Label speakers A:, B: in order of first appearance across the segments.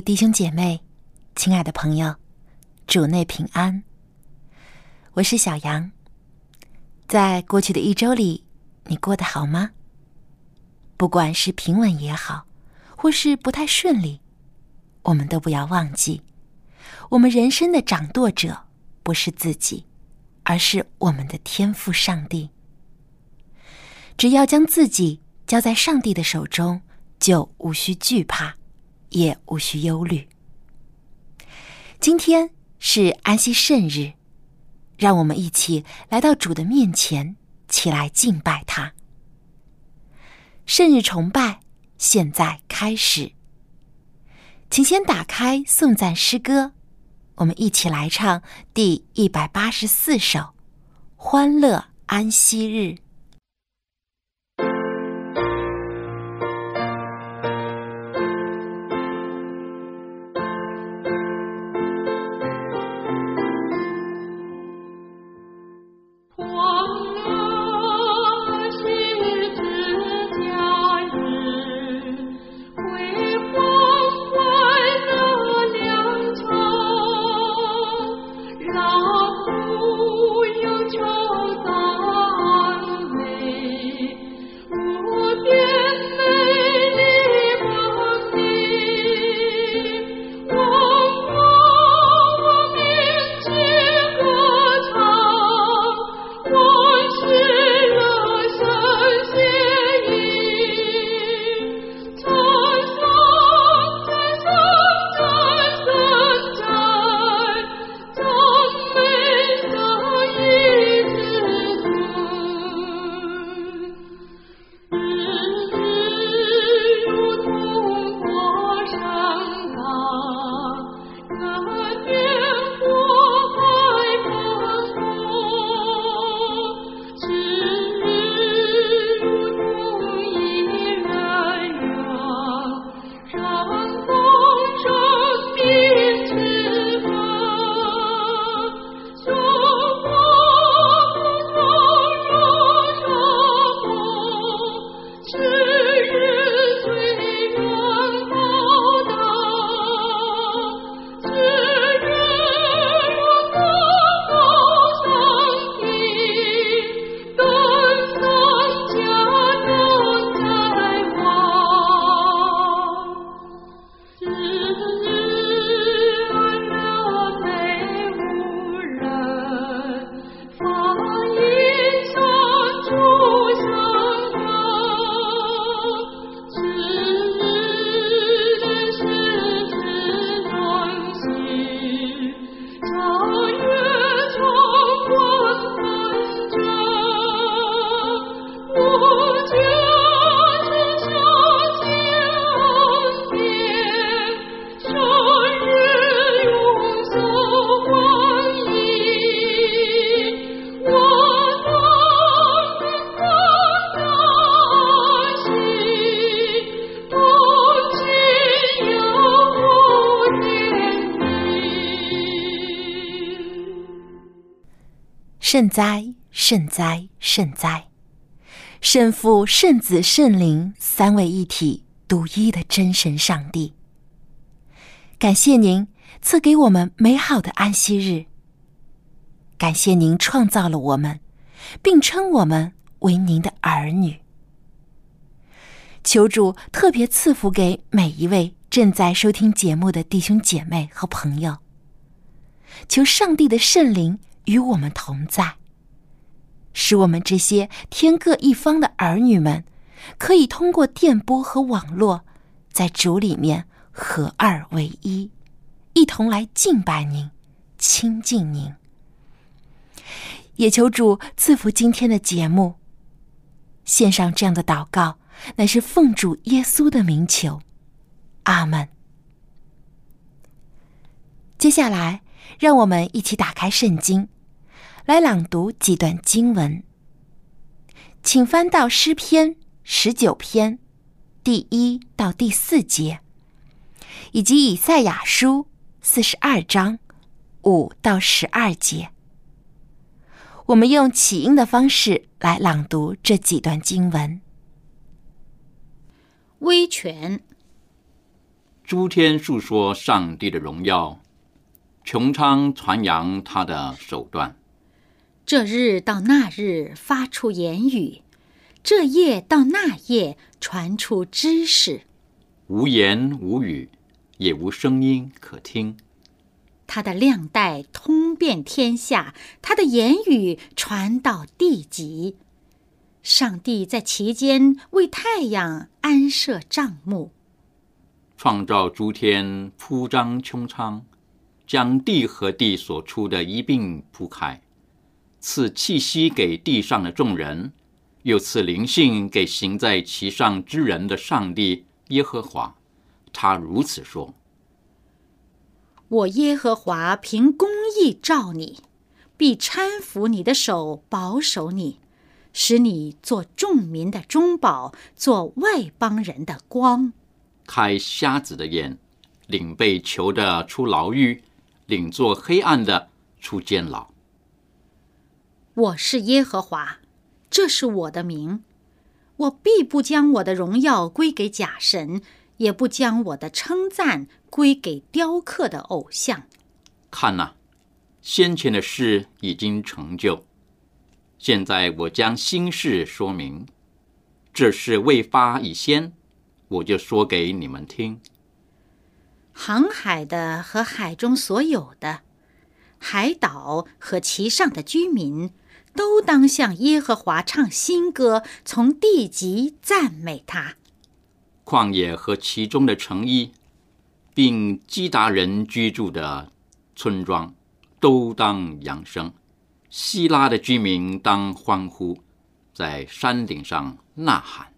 A: 弟兄姐妹，亲爱的朋友，主内平安。我是小杨。在过去的一周里，你过得好吗？不管是平稳也好，或是不太顺利，我们都不要忘记，我们人生的掌舵者不是自己，而是我们的天赋上帝。只要将自己交在上帝的手中，就无需惧怕。也无需忧虑。今天是安息圣日，让我们一起来到主的面前，起来敬拜他。圣日崇拜现在开始，请先打开颂赞诗歌，我们一起来唱第一百八十四首《欢乐安息日》。圣哉，圣哉，圣哉！圣父、圣子、圣灵三位一体、独一的真神上帝，感谢您赐给我们美好的安息日。感谢您创造了我们，并称我们为您的儿女。求主特别赐福给每一位正在收听节目的弟兄姐妹和朋友。求上帝的圣灵。与我们同在，使我们这些天各一方的儿女们，可以通过电波和网络，在主里面合二为一，一同来敬拜您、亲近您。也求主赐福今天的节目，献上这样的祷告，乃是奉主耶稣的名求，阿门。接下来，让我们一起打开圣经，来朗读几段经文。请翻到诗篇十九篇第一到第四节，以及以赛亚书四十二章五到十二节。我们用起音的方式来朗读这几段经文。
B: 威权，
C: 诸天述说上帝的荣耀，穹苍传扬他的手段。
B: 这日到那日发出言语，这夜到那夜传出知识。
C: 无言无语，也无声音可听。
B: 他的亮带通遍天下，他的言语传到地极。上帝在其间为太阳安设帐幕，
C: 创造诸天，铺张穹苍，将地和地所出的一并铺开，赐气息给地上的众人，又赐灵性给行在其上之人的上帝耶和华。他如此说。
B: 我耶和华凭公义照你，必搀扶你的手，保守你，使你做众民的中保，做外邦人的光。
C: 开瞎子的眼，领被囚的出牢狱，领做黑暗的出监牢。
B: 我是耶和华，这是我的名，我必不将我的荣耀归给假神。也不将我的称赞归给雕刻的偶像。
C: 看呐，先前的事已经成就，现在我将心事说明。这事未发以先，我就说给你们听。
B: 航海的和海中所有的，海岛和其上的居民，都当向耶和华唱新歌，从地极赞美他。
C: 旷野和其中的城邑，并基达人居住的村庄，都当扬声；希拉的居民当欢呼，在山顶上呐喊。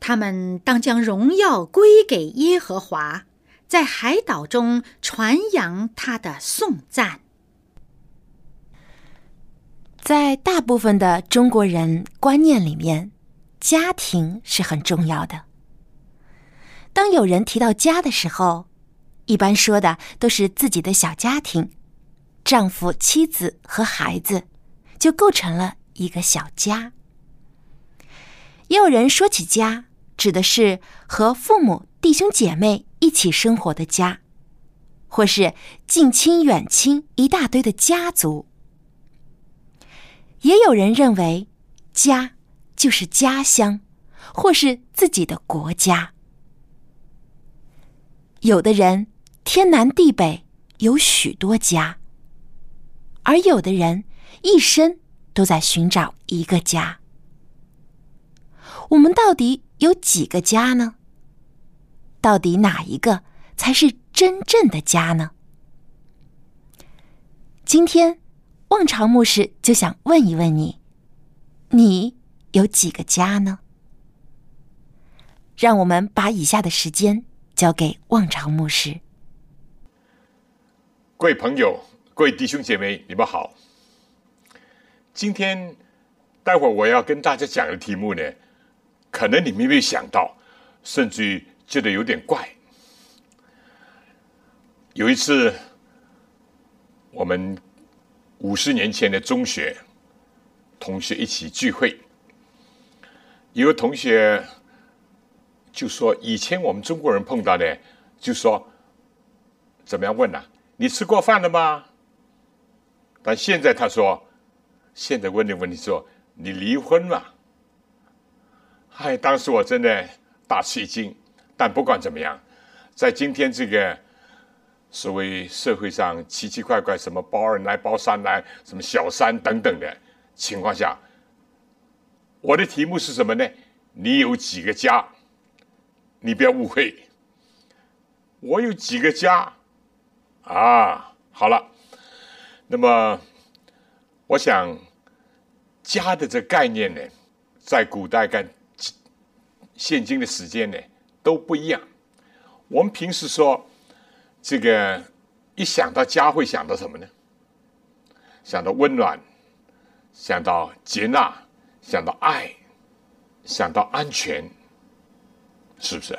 B: 他们当将荣耀归给耶和华，在海岛中传扬他的颂赞。
A: 在大部分的中国人观念里面，家庭是很重要的。当有人提到家的时候，一般说的都是自己的小家庭，丈夫、妻子和孩子，就构成了一个小家。也有人说起家，指的是和父母、弟兄姐妹一起生活的家，或是近亲远亲一大堆的家族。也有人认为，家就是家乡，或是自己的国家。有的人天南地北有许多家，而有的人一生都在寻找一个家。我们到底有几个家呢？到底哪一个才是真正的家呢？今天，望潮牧师就想问一问你：你有几个家呢？让我们把以下的时间。交给望潮牧师。
D: 各位朋友、各位弟兄姐妹，你们好。今天待会儿我要跟大家讲的题目呢，可能你们没有想到，甚至觉得有点怪。有一次，我们五十年前的中学同学一起聚会，有个同学。就说以前我们中国人碰到的，就说怎么样问呢？你吃过饭了吗？但现在他说，现在问的问题说你离婚了。哎，当时我真的大吃一惊。但不管怎么样，在今天这个所谓社会上奇奇怪怪什么包二奶、包三奶、什么小三等等的情况下，我的题目是什么呢？你有几个家？你不要误会，我有几个家啊？好了，那么我想家的这概念呢，在古代跟现今的时间呢都不一样。我们平时说这个一想到家会想到什么呢？想到温暖，想到接纳，想到爱，想到安全，是不是？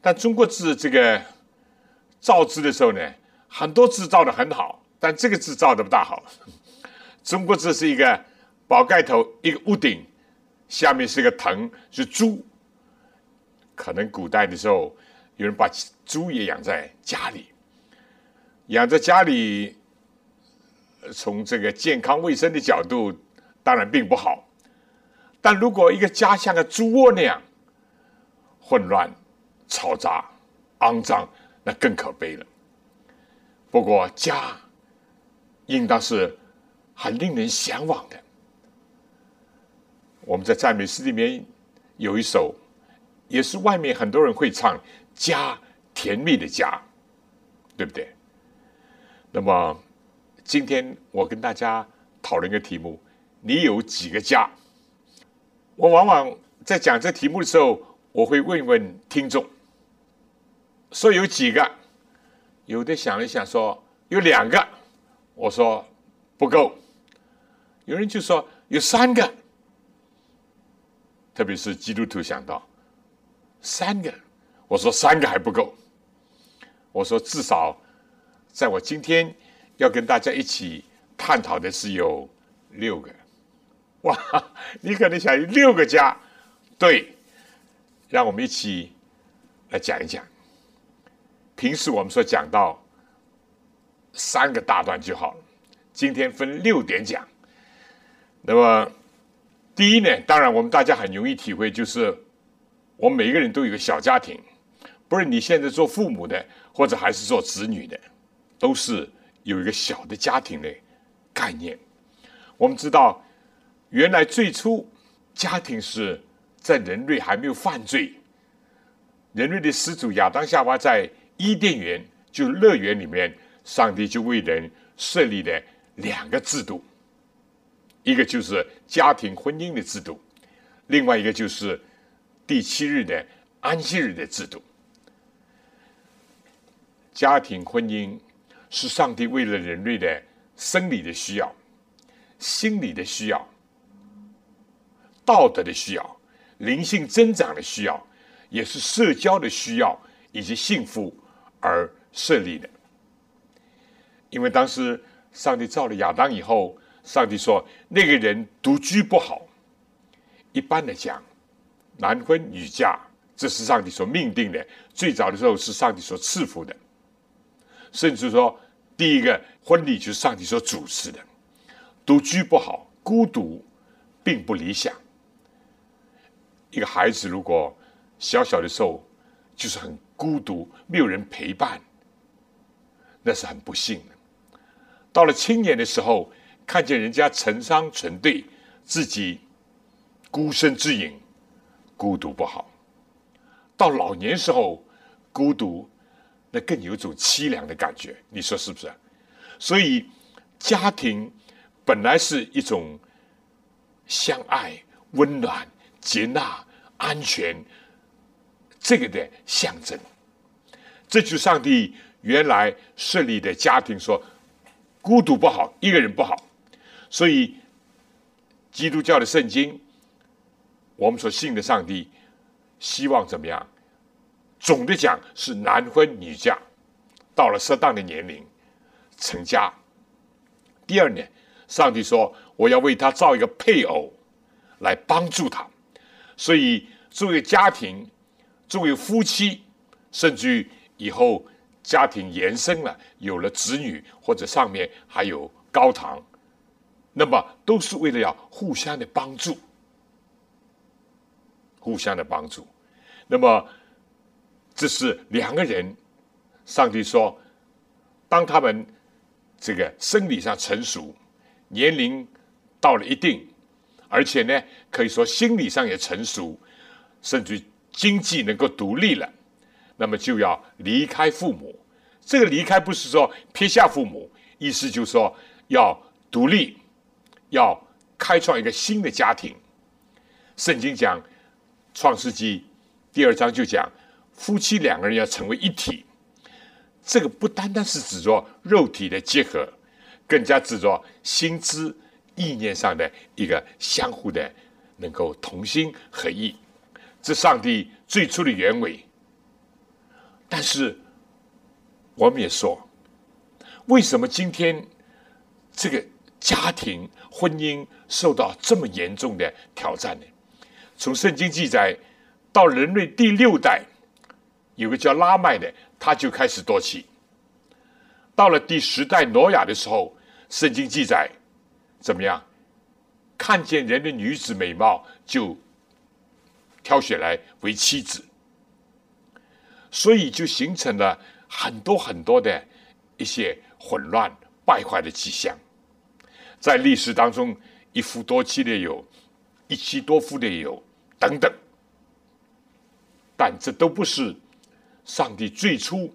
D: 但中国字这个造字的时候呢，很多字造的很好，但这个字造的不大好。中国字是一个宝盖头，一个屋顶，下面是个藤，是猪。可能古代的时候，有人把猪也养在家里，养在家里，从这个健康卫生的角度，当然并不好。但如果一个家像个猪窝那样混乱、嘈杂、肮脏，那更可悲了。不过家应当是很令人向往的。我们在赞美诗里面有一首。也是外面很多人会唱“家甜蜜的家”，对不对？那么今天我跟大家讨论一个题目：你有几个家？我往往在讲这题目的时候，我会问问听众，说有几个？有的想一想说有两个，我说不够。有人就说有三个，特别是基督徒想到。三个，我说三个还不够。我说至少，在我今天要跟大家一起探讨的是有六个。哇，你可能想六个家，对，让我们一起来讲一讲。平时我们说讲到三个大段就好，今天分六点讲。那么第一呢，当然我们大家很容易体会就是。我们每一个人都有个小家庭，不是你现在做父母的，或者还是做子女的，都是有一个小的家庭的概念。我们知道，原来最初家庭是在人类还没有犯罪，人类的始祖亚当夏娃在伊甸园，就乐园里面，上帝就为人设立了两个制度，一个就是家庭婚姻的制度，另外一个就是。第七日的安息日的制度，家庭婚姻是上帝为了人类的生理的需要、心理的需要、道德的需要、灵性增长的需要，也是社交的需要以及幸福而设立的。因为当时上帝造了亚当以后，上帝说那个人独居不好，一般的讲。男婚女嫁，这是上帝所命定的。最早的时候是上帝所赐福的，甚至说第一个婚礼就是上帝所主持的。独居不好，孤独并不理想。一个孩子如果小小的时候就是很孤独，没有人陪伴，那是很不幸的。到了青年的时候，看见人家成双成对，自己孤身自影。孤独不好，到老年时候，孤独那更有一种凄凉的感觉，你说是不是？所以，家庭本来是一种相爱、温暖、接纳、安全这个的象征。这就上帝原来设立的家庭，说孤独不好，一个人不好。所以，基督教的圣经。我们所信的上帝，希望怎么样？总的讲是男婚女嫁，到了适当的年龄成家。第二呢，上帝说我要为他造一个配偶来帮助他。所以作为家庭，作为夫妻，甚至于以后家庭延伸了，有了子女或者上面还有高堂，那么都是为了要互相的帮助。互相的帮助，那么这是两个人。上帝说，当他们这个生理上成熟，年龄到了一定，而且呢，可以说心理上也成熟，甚至经济能够独立了，那么就要离开父母。这个离开不是说撇下父母，意思就是说要独立，要开创一个新的家庭。圣经讲《创世纪》第二章就讲，夫妻两个人要成为一体。这个不单单是指着肉体的结合，更加指着心知意念上的一个相互的能够同心合意。这上帝最初的原委。但是我们也说，为什么今天这个家庭婚姻受到这么严重的挑战呢？从圣经记载到人类第六代，有个叫拉麦的。他就开始多起。到了第十代挪亚的时候，圣经记载怎么样？看见人的女子美貌，就挑选来为妻子，所以就形成了很多很多的一些混乱败坏的迹象。在历史当中，一夫多妻的有，一妻多夫的有等等，但这都不是。上帝最初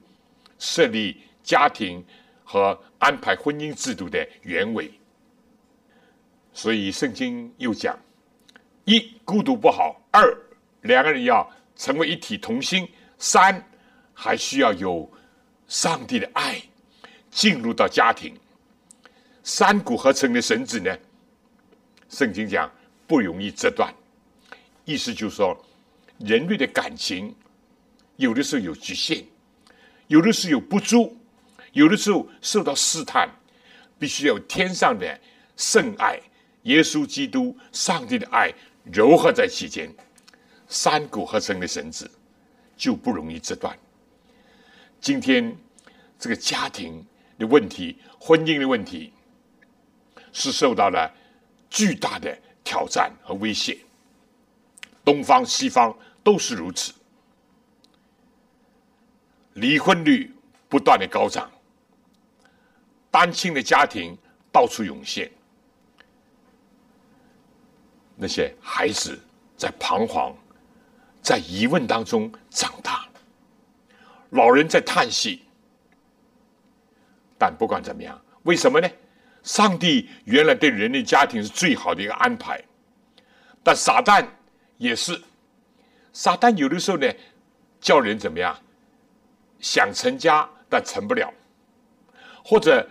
D: 设立家庭和安排婚姻制度的原委，所以圣经又讲：一孤独不好；二两个人要成为一体同心；三还需要有上帝的爱进入到家庭。三股合成的绳子呢？圣经讲不容易折断，意思就是说人类的感情。有的时候有局限，有的时候有不足，有的时候受到试探，必须要天上的圣爱、耶稣基督、上帝的爱柔合在其间，三股合成的绳子就不容易折断。今天这个家庭的问题、婚姻的问题，是受到了巨大的挑战和威胁，东方西方都是如此。离婚率不断的高涨，单亲的家庭到处涌现，那些孩子在彷徨、在疑问当中长大，老人在叹息。但不管怎么样，为什么呢？上帝原来对人类家庭是最好的一个安排，但撒旦也是，撒旦有的时候呢，叫人怎么样？想成家但成不了，或者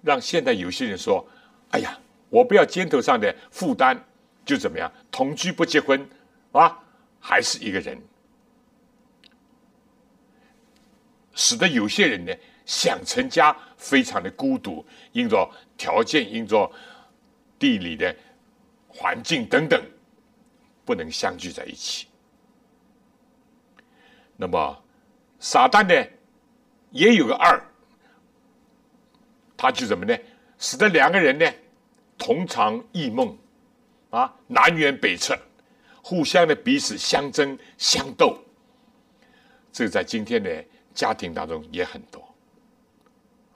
D: 让现在有些人说：“哎呀，我不要肩头上的负担，就怎么样？同居不结婚啊，还是一个人。”使得有些人呢想成家非常的孤独，因着条件，因着地理的环境等等，不能相聚在一起。那么。撒旦呢，也有个二，他就怎么呢？使得两个人呢，同床异梦，啊，南辕北辙，互相的彼此相争相斗。这在今天的家庭当中也很多。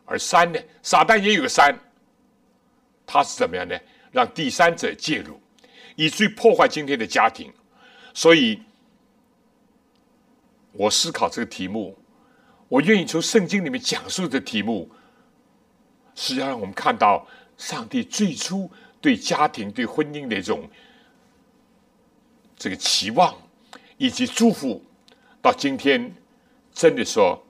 D: 而三呢，撒旦也有个三，他是怎么样呢？让第三者介入，以至于破坏今天的家庭。所以。我思考这个题目，我愿意从圣经里面讲述的题目，是要让我们看到上帝最初对家庭、对婚姻的一种这个期望以及祝福，到今天真的说，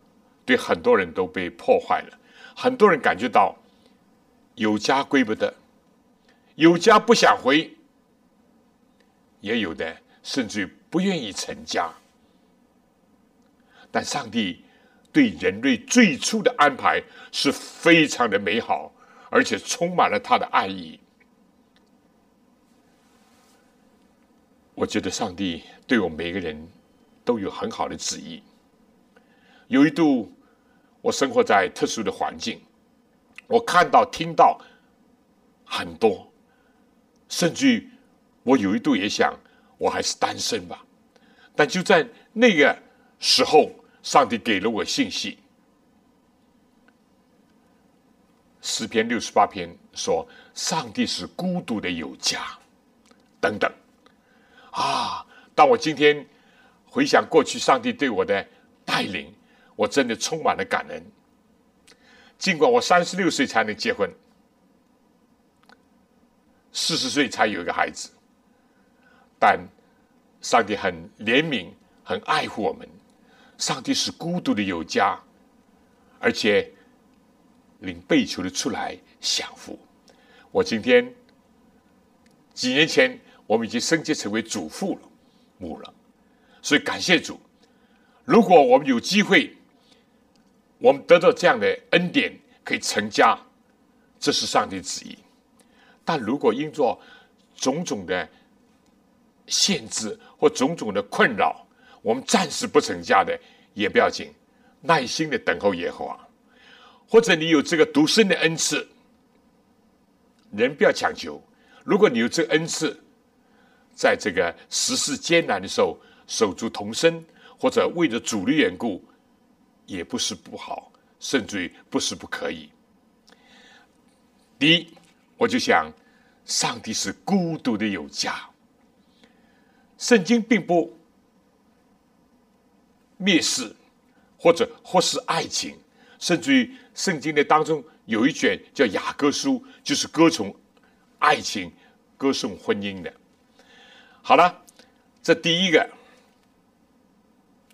D: 对很多人都被破坏了，很多人感觉到有家归不得，有家不想回，也有的甚至于不愿意成家。但上帝对人类最初的安排是非常的美好，而且充满了他的爱意。我觉得上帝对我们每个人都有很好的旨意。有一度，我生活在特殊的环境，我看到、听到很多，甚至我有一度也想，我还是单身吧。但就在那个时候。上帝给了我信息，诗篇六十八篇说：“上帝是孤独的有家。”等等，啊！当我今天回想过去上帝对我的带领，我真的充满了感恩。尽管我三十六岁才能结婚，四十岁才有一个孩子，但上帝很怜悯，很爱护我们。上帝是孤独的有家，而且领被囚的出来享福。我今天几年前，我们已经升级成为主妇了，母了，所以感谢主。如果我们有机会，我们得到这样的恩典，可以成家，这是上帝旨意。但如果因着种种的限制或种种的困扰，我们暂时不成家的也不要紧，耐心的等候耶和华。或者你有这个独生的恩赐，人不要强求。如果你有这个恩赐，在这个时事艰难的时候守住童身，或者为了主的缘故，也不是不好，甚至于不是不可以。第一，我就想，上帝是孤独的有家。圣经并不蔑视，或者或是爱情，甚至于圣经的当中有一卷叫雅歌书，就是歌颂爱情、歌颂婚姻的。好了，这第一个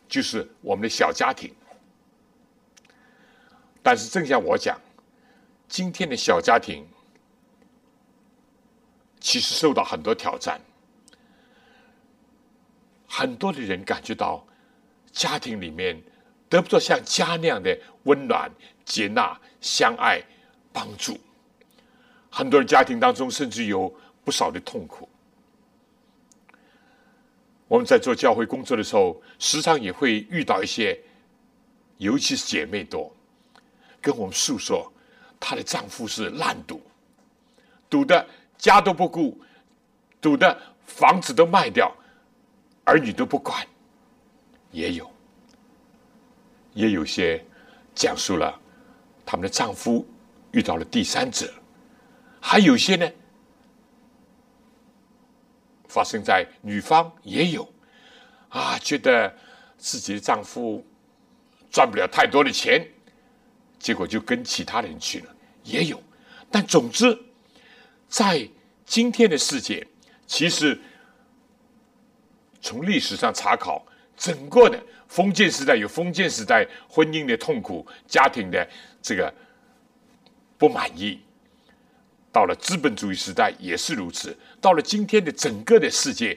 D: 就是我们的小家庭。但是正像我讲，今天的小家庭其实受到很多挑战。很多的人感觉到家庭里面得不到像家那样的温暖、接纳、相爱、帮助。很多人家庭当中甚至有不少的痛苦。我们在做教会工作的时候，时常也会遇到一些，尤其是姐妹多，跟我们诉说，她的丈夫是烂赌，赌的家都不顾，赌的房子都卖掉。儿女都不管，也有，也有些讲述了他们的丈夫遇到了第三者，还有些呢发生在女方也有，啊，觉得自己的丈夫赚不了太多的钱，结果就跟其他人去了，也有。但总之，在今天的世界，其实。从历史上查考，整个的封建时代有封建时代婚姻的痛苦，家庭的这个不满意。到了资本主义时代也是如此，到了今天的整个的世界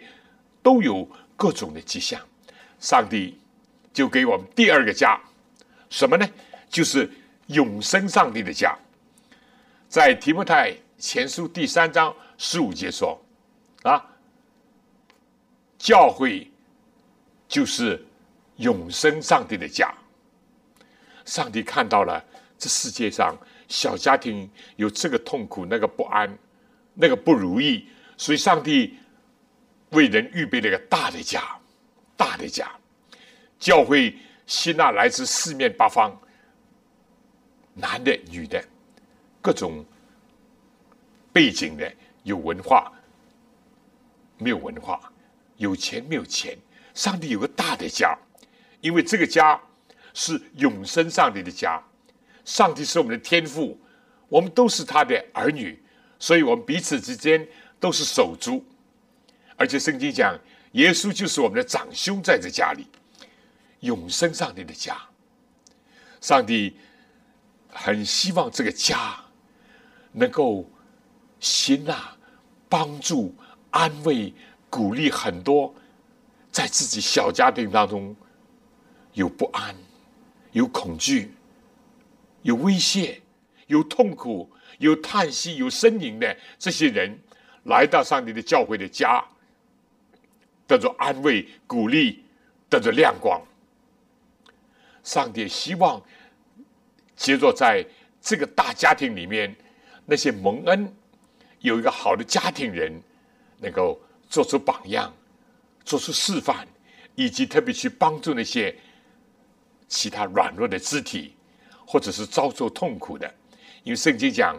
D: 都有各种的迹象。上帝就给我们第二个家，什么呢？就是永生上帝的家。在提摩太前书第三章十五节说：“啊。”教会就是永生上帝的家。上帝看到了这世界上小家庭有这个痛苦、那个不安、那个不如意，所以上帝为人预备了一个大的家，大的家。教会吸纳来自四面八方，男的、女的，各种背景的，有文化，没有文化。有钱没有钱，上帝有个大的家，因为这个家是永生上帝的家。上帝是我们的天父，我们都是他的儿女，所以我们彼此之间都是手足。而且圣经讲，耶稣就是我们的长兄，在这家里，永生上帝的家。上帝很希望这个家能够吸纳、帮助、安慰。鼓励很多在自己小家庭当中有不安、有恐惧、有威胁、有痛苦、有叹息、有呻吟的这些人，来到上帝的教会的家，得着安慰、鼓励，得着亮光。上帝希望接着在这个大家庭里面，那些蒙恩有一个好的家庭人，能够。做出榜样，做出示范，以及特别去帮助那些其他软弱的肢体，或者是遭受痛苦的。因为圣经讲，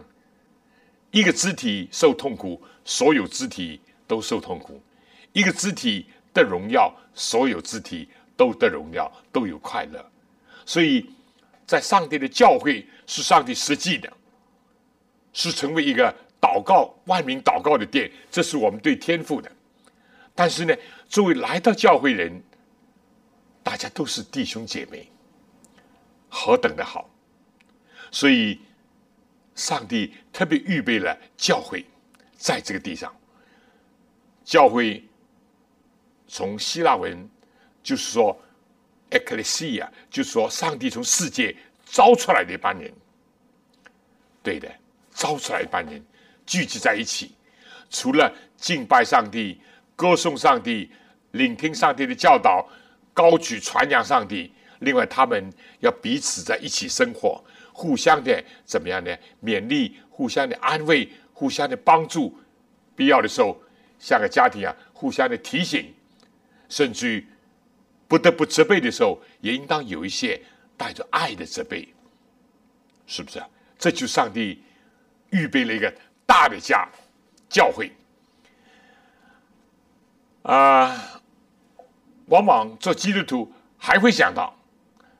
D: 一个肢体受痛苦，所有肢体都受痛苦；一个肢体得荣耀，所有肢体都得荣耀，都有快乐。所以在上帝的教会是上帝实际的，是成为一个祷告万民祷告的殿，这是我们对天赋的。但是呢，作为来到教会人，大家都是弟兄姐妹，何等的好！所以，上帝特别预备了教会，在这个地上。教会从希腊文就是说 “ecclesia”，就是说上帝从世界招出来的一班人。对的，招出来一班人聚集在一起，除了敬拜上帝、歌颂上帝、聆听上帝的教导、高举传扬上帝，另外他们要彼此在一起生活，互相的怎么样呢？勉励，互相的安慰，互相的帮助，必要的时候像个家庭啊，互相的提醒，甚至于不得不责备的时候，也应当有一些带着爱的责备，是不是啊？这就上帝预备了一个大的家，教会啊。往往做基督徒还会想到，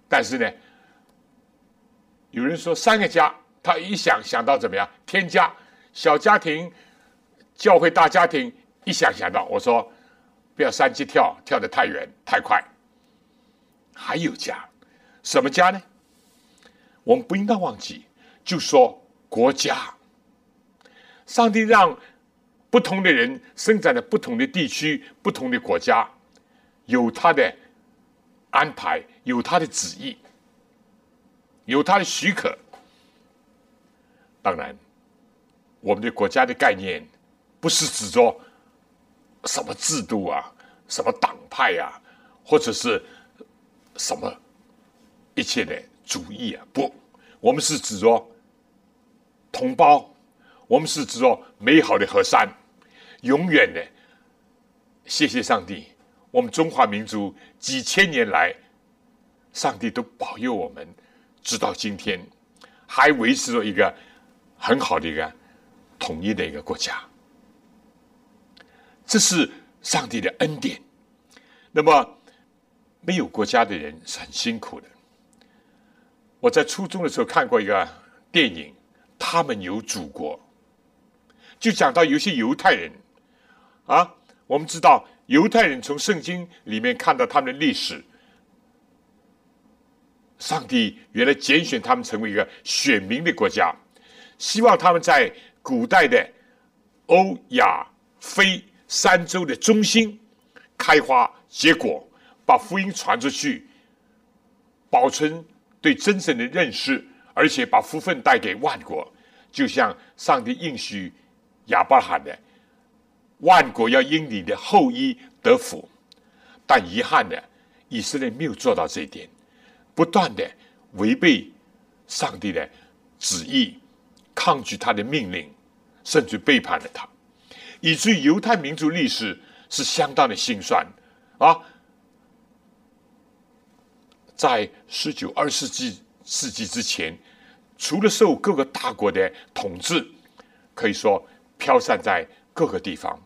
D: 但是呢，有人说三个家，他一想想到怎么样？天家、小家庭、教会大家庭，一想想到，我说不要三级跳，跳得太远太快。还有家，什么家呢？我们不应该忘记。就说国家，上帝让不同的人生长在不同的地区、不同的国家，有他的安排，有他的旨意，有他的许可。当然，我们的国家的概念不是指着什么制度啊、什么党派啊，或者是什么一切的主义啊，不，我们是指着。同胞，我们是指着美好的河山，永远的。谢谢上帝，我们中华民族几千年来，上帝都保佑我们，直到今天，还维持着一个很好的一个统一的一个国家。这是上帝的恩典。那么，没有国家的人是很辛苦的。我在初中的时候看过一个电影。他们有祖国，就讲到有些犹太人啊，我们知道犹太人从圣经里面看到他们的历史，上帝原来拣选他们成为一个选民的国家，希望他们在古代的欧亚非三洲的中心开花结果，把福音传出去，保存对真神的认识。而且把福分带给万国，就像上帝应许亚伯拉罕的，万国要因你的后裔得福。但遗憾的，以色列没有做到这一点，不断的违背上帝的旨意，抗拒他的命令，甚至背叛了他，以至于犹太民族历史是相当的心酸啊！在十九、二世纪。世纪之前，除了受各个大国的统治，可以说飘散在各个地方，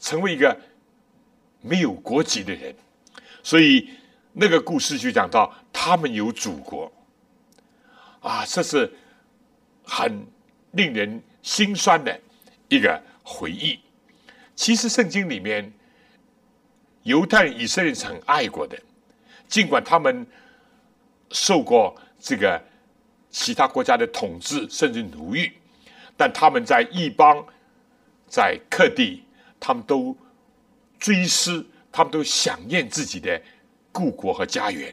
D: 成为一个没有国籍的人。所以那个故事就讲到他们有祖国，啊，这是很令人心酸的一个回忆。其实圣经里面，犹太人、以色列是很爱国的，尽管他们受过。这个其他国家的统治甚至奴役，但他们在异邦、在客地，他们都追思，他们都想念自己的故国和家园。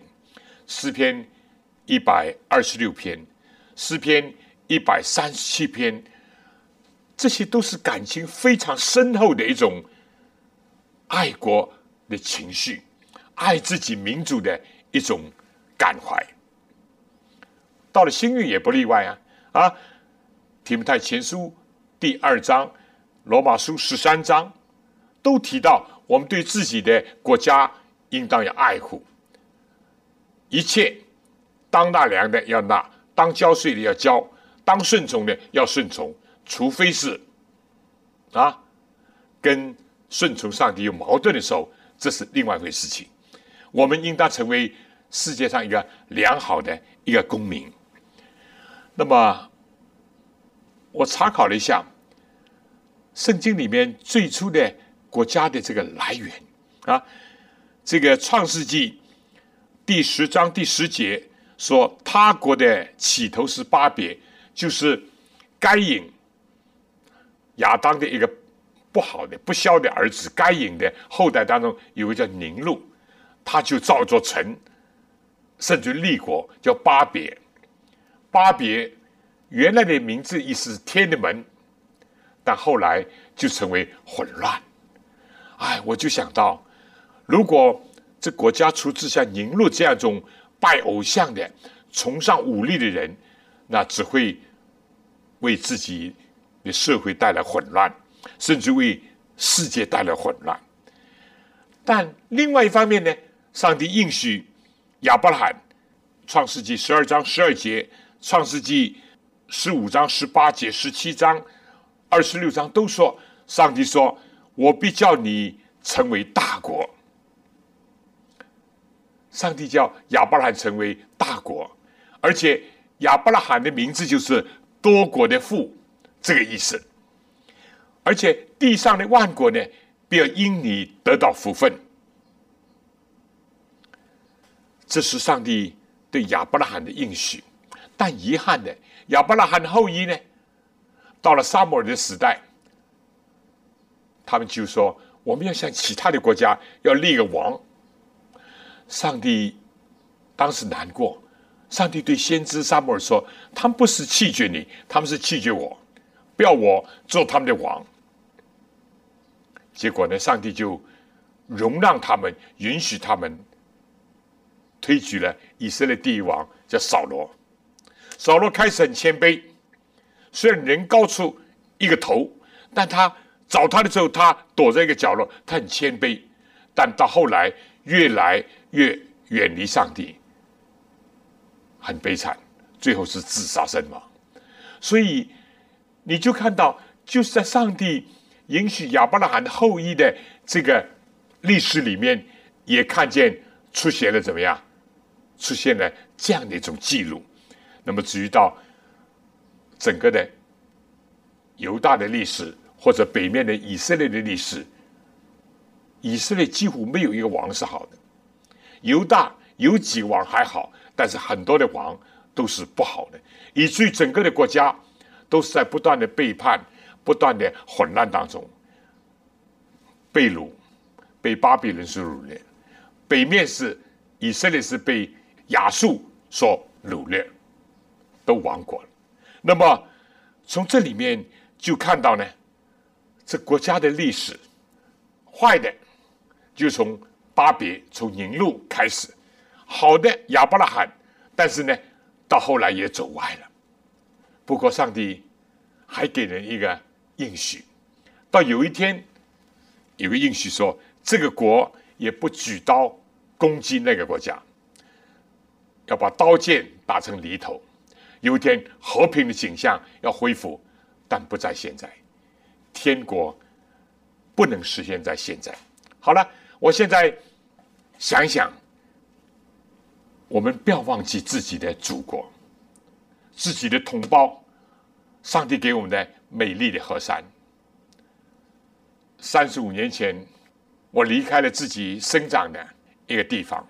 D: 诗篇一百二十六篇，诗篇一百三十七篇，这些都是感情非常深厚的一种爱国的情绪，爱自己民族的一种感怀。到了新运也不例外啊！啊，提摩太前书第二章、罗马书十三章都提到，我们对自己的国家应当要爱护，一切当纳粮的要纳，当交税的要交，当顺从的要顺从，除非是啊，跟顺从上帝有矛盾的时候，这是另外一回事情。我们应当成为世界上一个良好的一个公民。那么，我查考了一下，圣经里面最初的国家的这个来源啊。这个创世纪第十章第十节说，他国的起头是巴别，就是该隐亚当的一个不好的不孝的儿子该隐的后代当中有个叫宁禄，他就造作城，甚至立国叫巴别。巴别原来的名字意思是天的门，但后来就成为混乱。哎，我就想到，如果这国家出自像宁禄这样一种拜偶像的、崇尚武力的人，那只会为自己的社会带来混乱，甚至为世界带来混乱。但另外一方面呢，上帝应许亚伯拉罕，《创世纪》十二章十二节。创世纪十五章、十八节、十七章、二十六章都说，上帝说：“我必叫你成为大国。”上帝叫亚伯拉罕成为大国，而且亚伯拉罕的名字就是多国的父，这个意思。而且地上的万国呢，必要因你得到福分。这是上帝对亚伯拉罕的应许。但遗憾的，亚伯拉罕后裔呢，到了沙摩尔的时代，他们就说：“我们要像其他的国家，要立个王。”上帝当时难过，上帝对先知沙摩尔说：“他们不是弃绝你，他们是弃绝我，不要我做他们的王。”结果呢，上帝就容让他们，允许他们推举了以色列第一王，叫扫罗。扫罗开始很谦卑，虽然人高出一个头，但他找他的时候，他躲在一个角落，他很谦卑。但到后来，越来越远离上帝，很悲惨，最后是自杀身亡。所以，你就看到，就是在上帝允许亚伯拉罕后裔的这个历史里面，也看见出现了怎么样，出现了这样的一种记录。那么至于到整个的犹大的历史，或者北面的以色列的历史，以色列几乎没有一个王是好的。犹大有几个王还好，但是很多的王都是不好的，以至于整个的国家都是在不断的背叛、不断的混乱当中。被掳，被巴比伦所掳掠；北面是以色列是被亚述所掳掠。都亡国了。那么从这里面就看到呢，这国家的历史坏的就从巴别、从宁路开始，好的亚伯拉罕，但是呢，到后来也走歪了。不过上帝还给人一个应许，到有一天有个应许说，这个国也不举刀攻击那个国家，要把刀剑打成犁头。有一天，和平的景象要恢复，但不在现在。天国不能实现在现在。好了，我现在想一想，我们不要忘记自己的祖国、自己的同胞，上帝给我们的美丽的河山。三十五年前，我离开了自己生长的一个地方，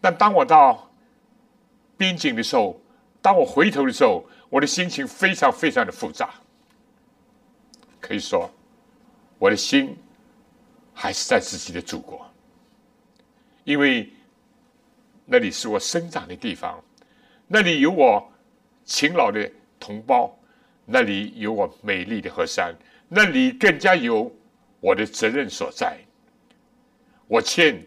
D: 但当我到边境的时候，当我回头的时候，我的心情非常非常的复杂。可以说，我的心还是在自己的祖国，因为那里是我生长的地方，那里有我勤劳的同胞，那里有我美丽的河山，那里更加有我的责任所在。我欠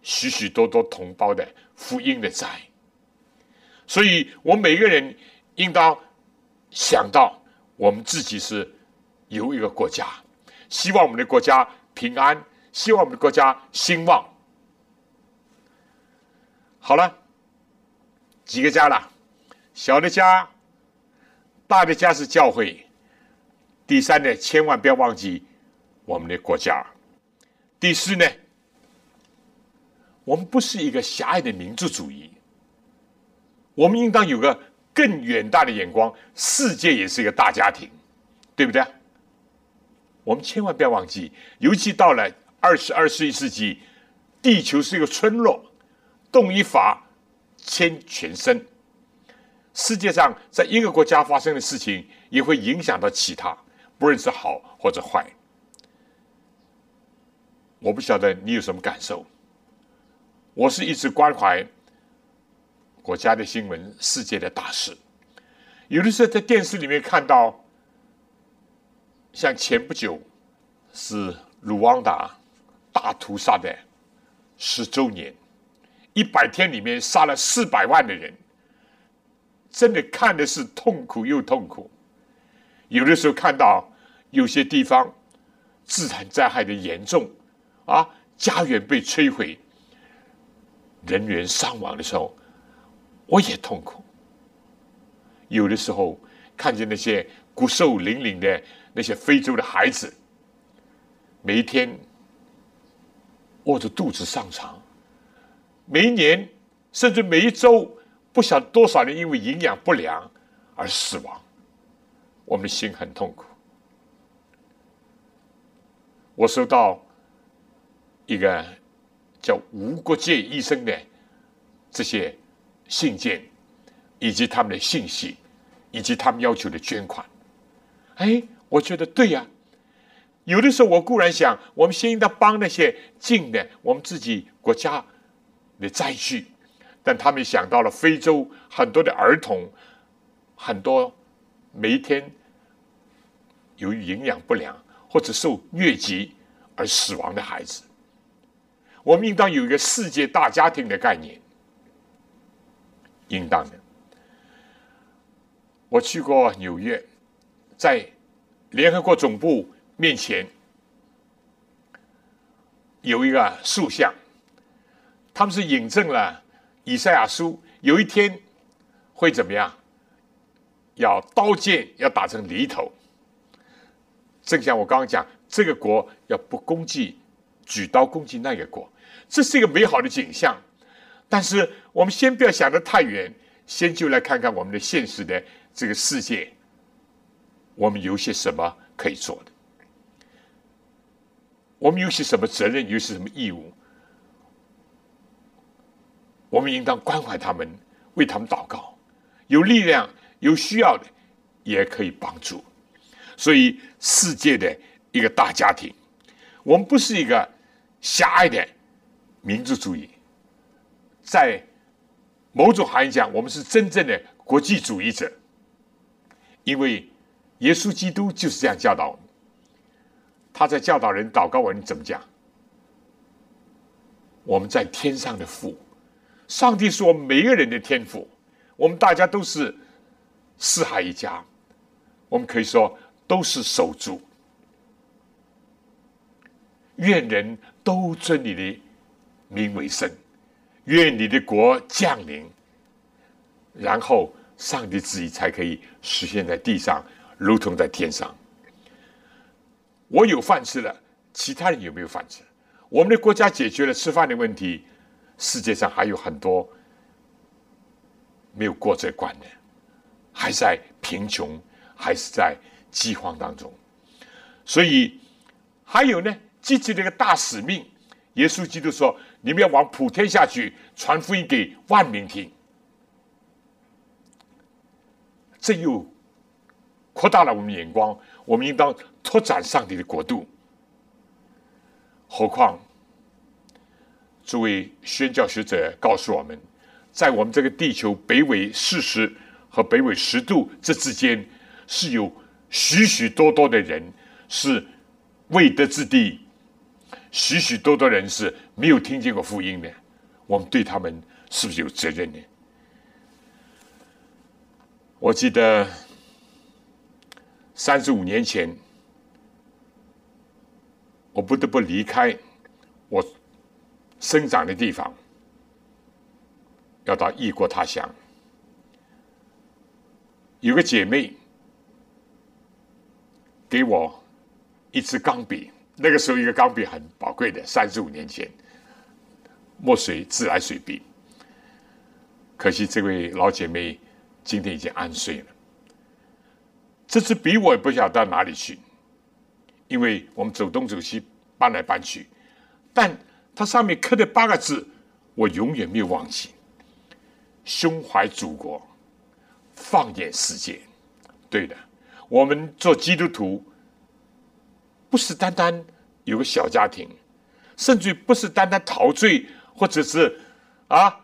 D: 许许多多同胞的福音的债。所以，我每个人应当想到，我们自己是有一个国家，希望我们的国家平安，希望我们的国家兴旺。好了，几个家了，小的家，大的家是教会。第三呢，千万不要忘记我们的国家。第四呢，我们不是一个狭隘的民族主义。我们应当有个更远大的眼光，世界也是一个大家庭，对不对？我们千万不要忘记，尤其到了二十二十一世纪，地球是一个村落，动一法牵全身。世界上在一个国家发生的事情，也会影响到其他，不论是好或者坏。我不晓得你有什么感受。我是一直关怀国家的新闻、世界的大事。有的时候在电视里面看到，像前不久是卢旺达大屠杀的十周年，一百天里面杀了四百万的人。真的看的是痛苦又痛苦，有的时候看到有些地方自然灾害的严重啊，家园被摧毁，人员伤亡的时候，我也痛苦。有的时候看见那些骨瘦嶙嶙的那些非洲的孩子，每一天饿着肚子上场，每一年甚至每一周。不晓得多少人因为营养不良而死亡，我们的心很痛苦。我收到一个叫无国界医生的这些信件，以及他们的信息，以及他们要求的捐款。哎，我觉得对呀。有的时候我固然想，我们先应当帮那些近的我们自己国家的灾区。但他们想到了非洲很多的儿童，很多每一天由于营养不良或者受疟疾而死亡的孩子，我们应当有一个世界大家庭的概念，应当的。我去过纽约，在联合国总部面前有一个塑像，他们是引证了。以赛亚书有一天会怎么样？要刀剑要打成犁头。正像我刚刚讲，这个国要不攻击，举刀攻击那个国，这是一个美好的景象。但是我们先不要想得太远，先就来看看我们的现实的这个世界，我们有些什么可以做的？我们有些什么责任？有些什么义务？我们应当关怀他们，为他们祷告，有力量、有需要的，也可以帮助。所以，世界的一个大家庭，我们不是一个狭隘的民族主义，在某种含义讲，我们是真正的国际主义者。因为耶稣基督就是这样教导我们。他在教导人祷告文怎么讲？我们在天上的父。上帝是我们每一个人的天赋，我们大家都是四海一家，我们可以说都是守主。愿人都尊你的名为圣，愿你的国降临，然后上帝旨意才可以实现在地上，如同在天上。我有饭吃了，其他人有没有饭吃？我们的国家解决了吃饭的问题。世界上还有很多没有过这关的，还在贫穷，还是在饥荒当中。所以还有呢，积极的一个大使命。耶稣基督说：“你们要往普天下去，传福音给万民听。”这又扩大了我们眼光。我们应当拓展上帝的国度。何况。诸位宣教学者告诉我们，在我们这个地球北纬四十和北纬十度这之间，是有许许多多的人是未得之地，许许多多人是没有听见过福音的。我们对他们是不是有责任呢？我记得三十五年前，我不得不离开我。生长的地方，要到异国他乡。有个姐妹给我一支钢笔，那个时候一个钢笔很宝贵的，三十五年前，墨水自来水笔。可惜这位老姐妹今天已经安睡了。这支笔我也不晓得到哪里去，因为我们走东走西，搬来搬去。但它上面刻的八个字，我永远没有忘记：胸怀祖国，放眼世界。对的，我们做基督徒，不是单单有个小家庭，甚至不是单单陶醉，或者是啊，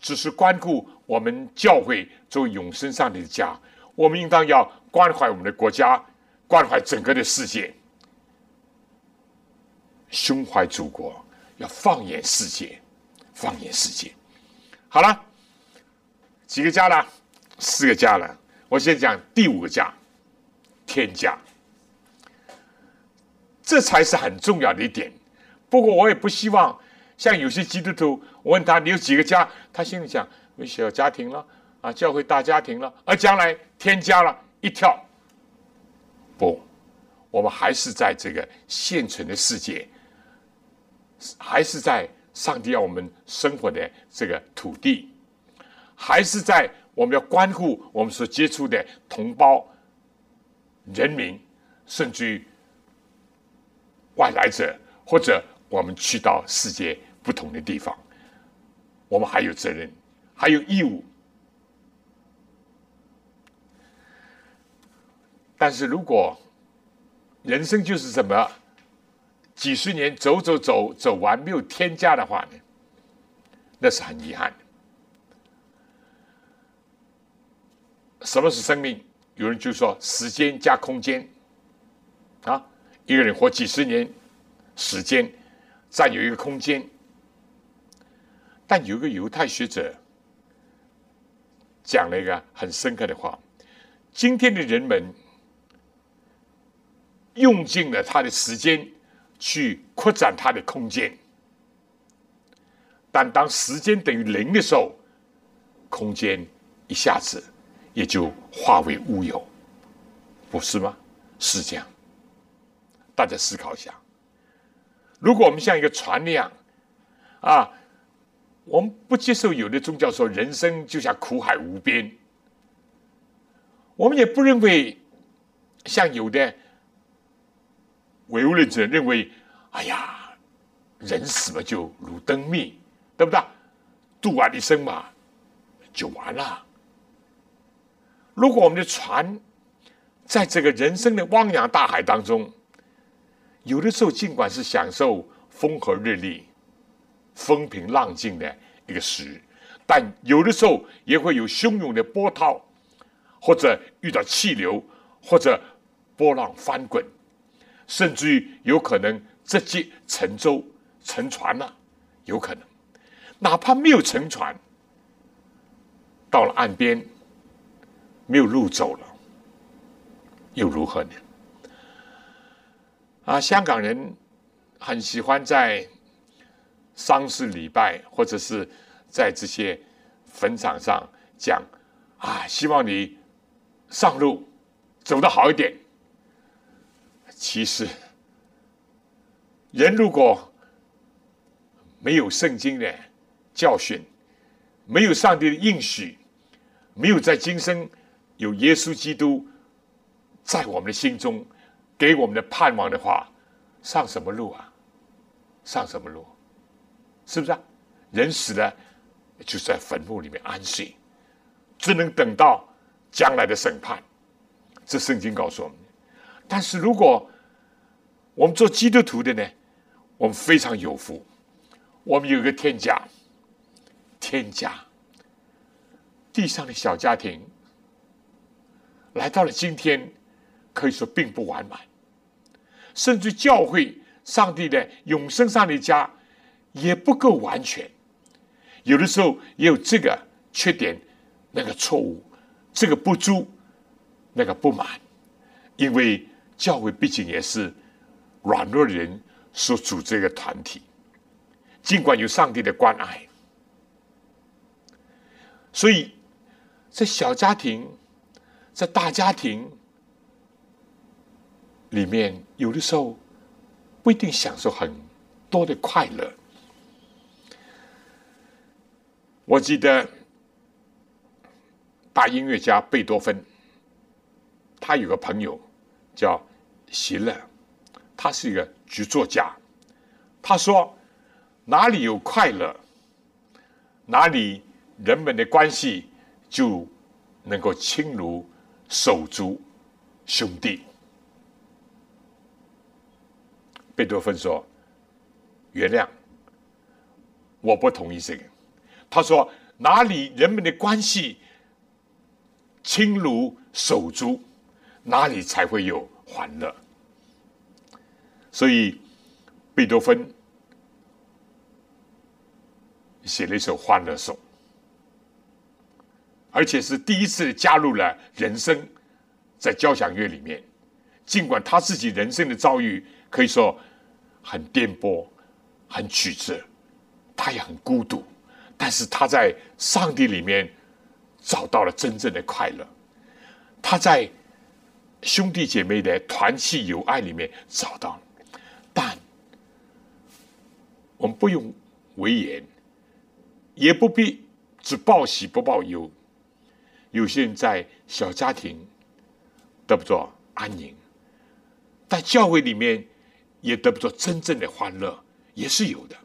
D: 只是关顾我们教会作为永生上帝的家。我们应当要关怀我们的国家，关怀整个的世界。胸怀祖国，要放眼世界，放眼世界。好了，几个家了？四个家了。我先讲第五个家，天家。这才是很重要的一点。不过我也不希望像有些基督徒，我问他你有几个家，他心里想有小家庭了啊，教会大家庭了，而将来添加了一跳。不，我们还是在这个现存的世界。还是在上帝要我们生活的这个土地，还是在我们要关顾我们所接触的同胞、人民，甚至于外来者，或者我们去到世界不同的地方，我们还有责任，还有义务。但是如果人生就是什么？几十年走走走走完没有添加的话呢，那是很遗憾的。什么是生命？有人就说时间加空间，一个人活几十年，时间占有一个空间。但有个犹太学者讲了一个很深刻的话：今天的人们用尽了他的时间。去扩展他的空间，但当时间等于零的时候，空间一下子也就化为乌有，不是吗？是这样。大家思考一下，如果我们像一个船那样，啊，我们不接受有的宗教说人生就像苦海无边，我们也不认为像有的。唯物论者认为：“哎呀，人死了就如灯灭，对不对？度完一生嘛，就完了。如果我们的船在这个人生的汪洋大海当中，有的时候尽管是享受风和日丽、风平浪静的一个时，但有的时候也会有汹涌的波涛，或者遇到气流，或者波浪翻滚。”甚至于有可能直接沉舟沉船了，有可能，哪怕没有沉船，到了岸边没有路走了，又如何呢？啊，香港人很喜欢在丧事礼拜或者是在这些坟场上讲啊，希望你上路走得好一点。其实，人如果没有圣经的教训，没有上帝的应许，没有在今生有耶稣基督在我们的心中给我们的盼望的话，上什么路啊？上什么路？是不是啊？人死了就在坟墓里面安息，只能等到将来的审判。这圣经告诉我们。但是如果我们做基督徒的呢，我们非常有福，我们有一个天家，天家，地上的小家庭，来到了今天，可以说并不完满，甚至教会上帝的永生上的家也不够完全，有的时候也有这个缺点，那个错误，这个不足，那个不满，因为。教会毕竟也是软弱的人所组织一个团体，尽管有上帝的关爱，所以在小家庭、在大家庭里面，有的时候不一定享受很多的快乐。我记得大音乐家贝多芬，他有个朋友叫。席勒，他是一个剧作家。他说：“哪里有快乐，哪里人们的关系就能够亲如手足兄弟。”贝多芬说：“原谅，我不同意这个。”他说：“哪里人们的关系亲如手足，哪里才会有欢乐。”所以。贝多芬写了一首欢乐颂，而且是第一次加入了人声在交响乐里面。尽管他自己人生的遭遇可以说很颠簸、很曲折，他也很孤独，但是他在上帝里面找到了真正的快乐。他在兄弟姐妹的团契友爱里面找到了，但。我们不用为言，也不必只报喜不报忧。有些人在小家庭得不到安宁，在教会里面也得不到真正的欢乐，也是有的。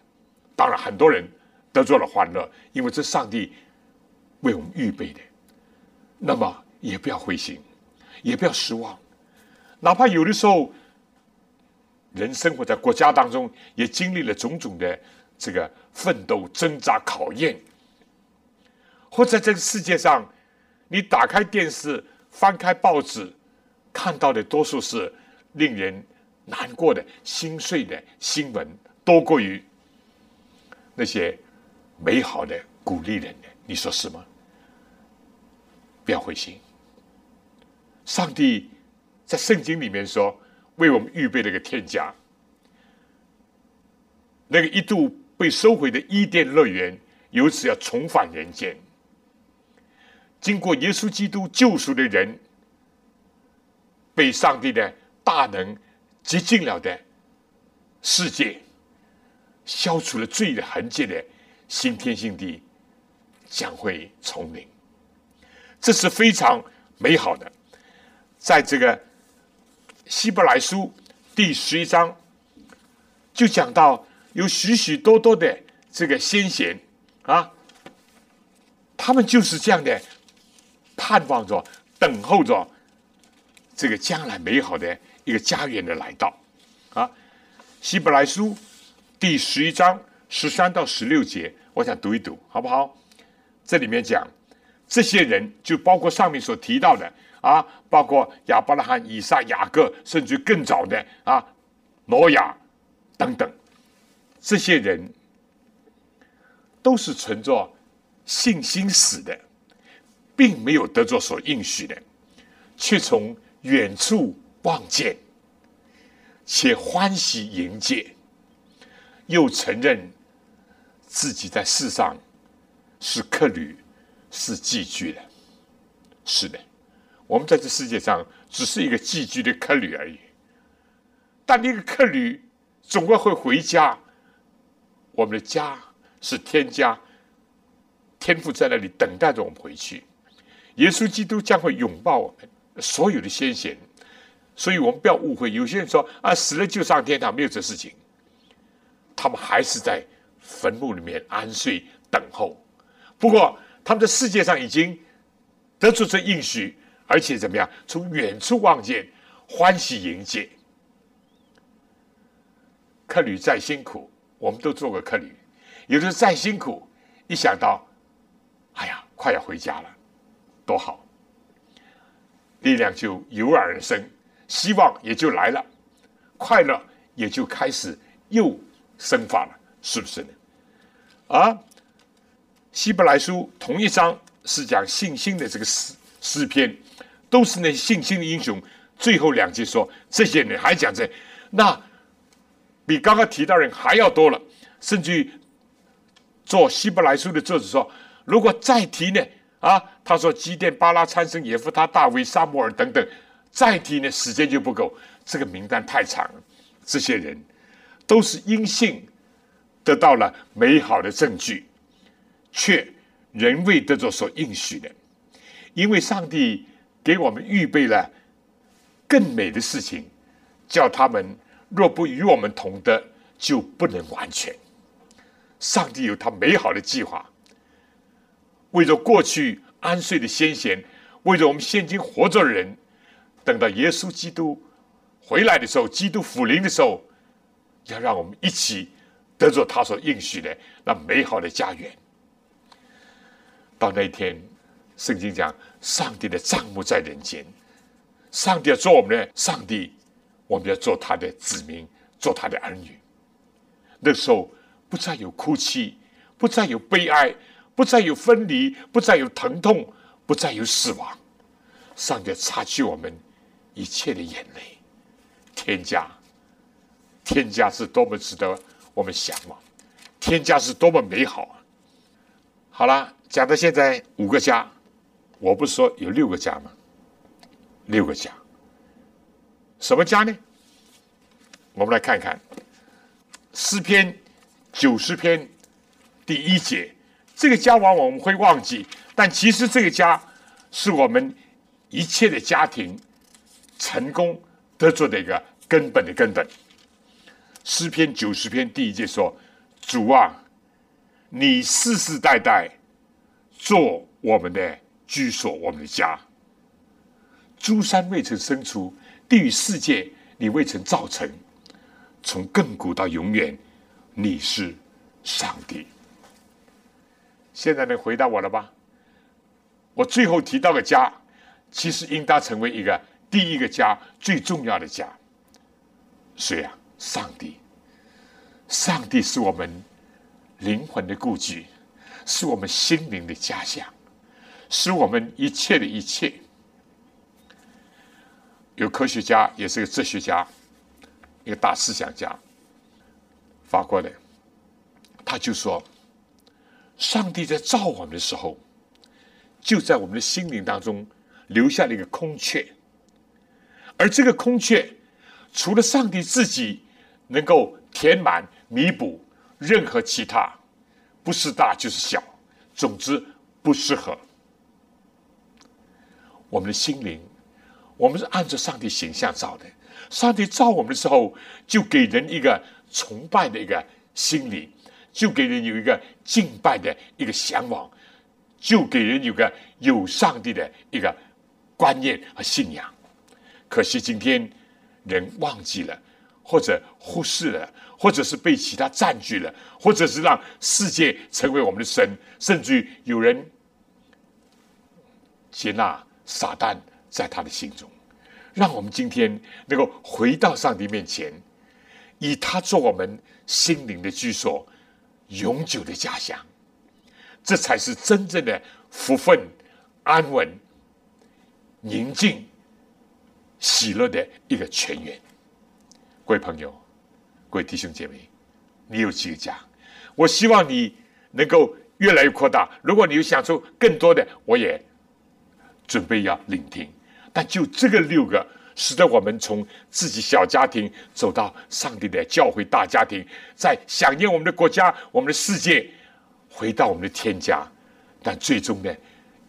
D: 当然，很多人得着了欢乐，因为这上帝为我们预备的。那么，也不要灰心，也不要失望，哪怕有的时候。人生活在国家当中，也经历了种种的这个奋斗、挣扎、考验。或在这个世界上，你打开电视、翻开报纸，看到的多数是令人难过的、心碎的新闻，多过于那些美好的、鼓励人的。你说是吗？不要灰心。上帝在圣经里面说。为我们预备了一个天家，那个一度被收回的伊甸乐园，由此要重返人间。经过耶稣基督救赎的人，被上帝的大能洁净了的世界，消除了罪的痕迹的新天新地，将会重临。这是非常美好的，在这个。希伯来书第十一章就讲到有许许多多的这个先贤啊，他们就是这样的盼望着、等候着这个将来美好的一个家园的来到啊。希伯来书第十一章十三到十六节，我想读一读，好不好？这里面讲这些人，就包括上面所提到的。啊，包括亚伯拉罕、以撒、雅各，甚至更早的啊，挪亚等等，这些人都是存着信心死的，并没有得着所应许的，却从远处望见，且欢喜迎接，又承认自己在世上是客旅，是寄居的，是的。我们在这世界上只是一个寄居的客旅而已，但那个客旅总归会回家。我们的家是天家，天父在那里等待着我们回去。耶稣基督将会拥抱我们所有的先贤，所以我们不要误会。有些人说啊，死了就上天堂，没有这事情。他们还是在坟墓里面安睡等候。不过他们在世界上已经得出这应许。而且怎么样？从远处望见，欢喜迎接。客旅再辛苦，我们都做过客旅。有的再辛苦，一想到，哎呀，快要回家了，多好！力量就油然而生，希望也就来了，快乐也就开始又生发了，是不是呢？啊，希伯来书同一章是讲信心的这个诗诗篇。都是那信心的英雄。最后两句说，这些人还讲这，那比刚刚提到人还要多了。甚至于做希伯来书的作者说，如果再提呢？啊，他说基甸、巴拉、参生、耶夫他、大卫、沙摩尔等等，再提呢，时间就不够。这个名单太长。这些人都是因信得到了美好的证据，却仍未得着所应许的，因为上帝。给我们预备了更美的事情，叫他们若不与我们同的，就不能完全。上帝有他美好的计划，为着过去安睡的先贤，为着我们现今活着的人，等到耶稣基督回来的时候，基督复临的时候，要让我们一起得着他所应许的那美好的家园。到那一天，圣经讲，上帝的帐幕在人间，上帝要做我们的上帝，我们要做他的子民，做他的儿女。那时候。不再有哭泣，不再有悲哀，不再有分离，不再有疼痛，不再有死亡。上帝擦去我们一切的眼泪。天家，天家是多么值得我们向往，天家是多么美好啊！好了，讲到现在五个家，我不是说有六个家吗？六个家，什么家呢？我们来看看诗篇。九十篇第一节，这个家往往我们会忘记，但其实这个家是我们一切的家庭成功得做的一个根本的根本。诗篇九十篇第一节说：“主啊，你世世代代做我们的居所，我们的家。诸山未曾生出，地狱世界你未曾造成，从亘古到永远。”你是上帝。现在能回答我了吧？我最后提到的家，其实应当成为一个第一个家，最重要的家。谁呀？上帝。上帝是我们灵魂的故居，是我们心灵的家乡，是我们一切的一切。有科学家，也是个哲学家，一个大思想家。法国人，他就说：“上帝在造我们的时候，就在我们的心灵当中留下了一个空缺，而这个空缺，除了上帝自己能够填满、弥补，任何其他不是大就是小，总之不适合我们的心灵。我们是按照上帝形象造的，上帝造我们的时候，就给人一个。”崇拜的一个心理，就给人有一个敬拜的一个向往，就给人有个有上帝的一个观念和信仰。可惜今天人忘记了，或者忽视了，或者是被其他占据了，或者是让世界成为我们的神，甚至于有人接纳撒旦在他的心中。让我们今天能够回到上帝面前。以他做我们心灵的居所，永久的家乡，这才是真正的福分、安稳、宁静、喜乐的一个泉源。各位朋友，各位弟兄姐妹，你有几个家？我希望你能够越来越扩大。如果你有想出更多的，我也准备要聆听。但就这个六个。使得我们从自己小家庭走到上帝的教会大家庭，在想念我们的国家、我们的世界，回到我们的天家。但最终呢，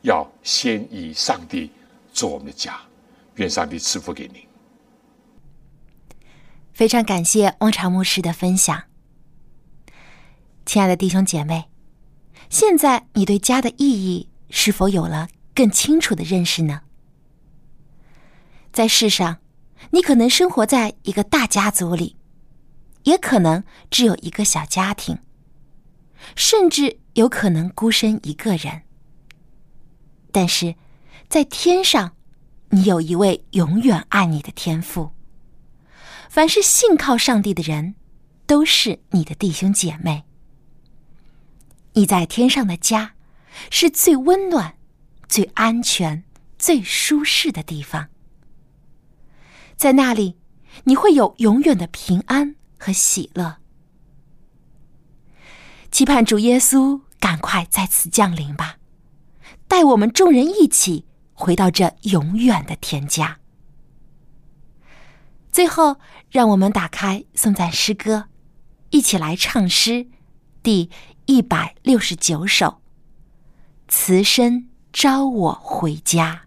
D: 要先以上帝做我们的家。愿上帝赐福给您。
A: 非常感谢汪长牧师的分享，亲爱的弟兄姐妹，现在你对家的意义是否有了更清楚的认识呢？在世上，你可能生活在一个大家族里，也可能只有一个小家庭，甚至有可能孤身一个人。但是，在天上，你有一位永远爱你的天父。凡是信靠上帝的人，都是你的弟兄姐妹。你在天上的家，是最温暖、最安全、最舒适的地方。在那里，你会有永远的平安和喜乐。期盼主耶稣赶快在此降临吧，带我们众人一起回到这永远的田家。最后，让我们打开宋赞诗歌，一起来唱诗第一百六十九首：慈声招我
E: 回家。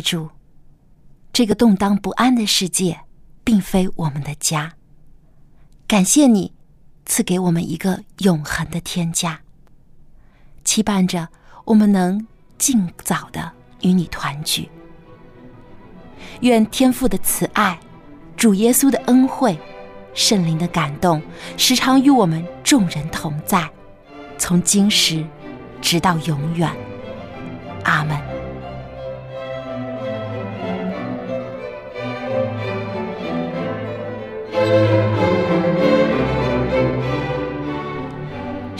A: 亲爱的主，这个动荡不安的世界，并非我们的家。感谢你赐给我们一个永恒的天家，期盼着我们能尽早的与你团聚。愿天父的慈爱、主耶稣的恩惠、圣灵的感动，时常与我们众人同在，从今时直到永远。阿门。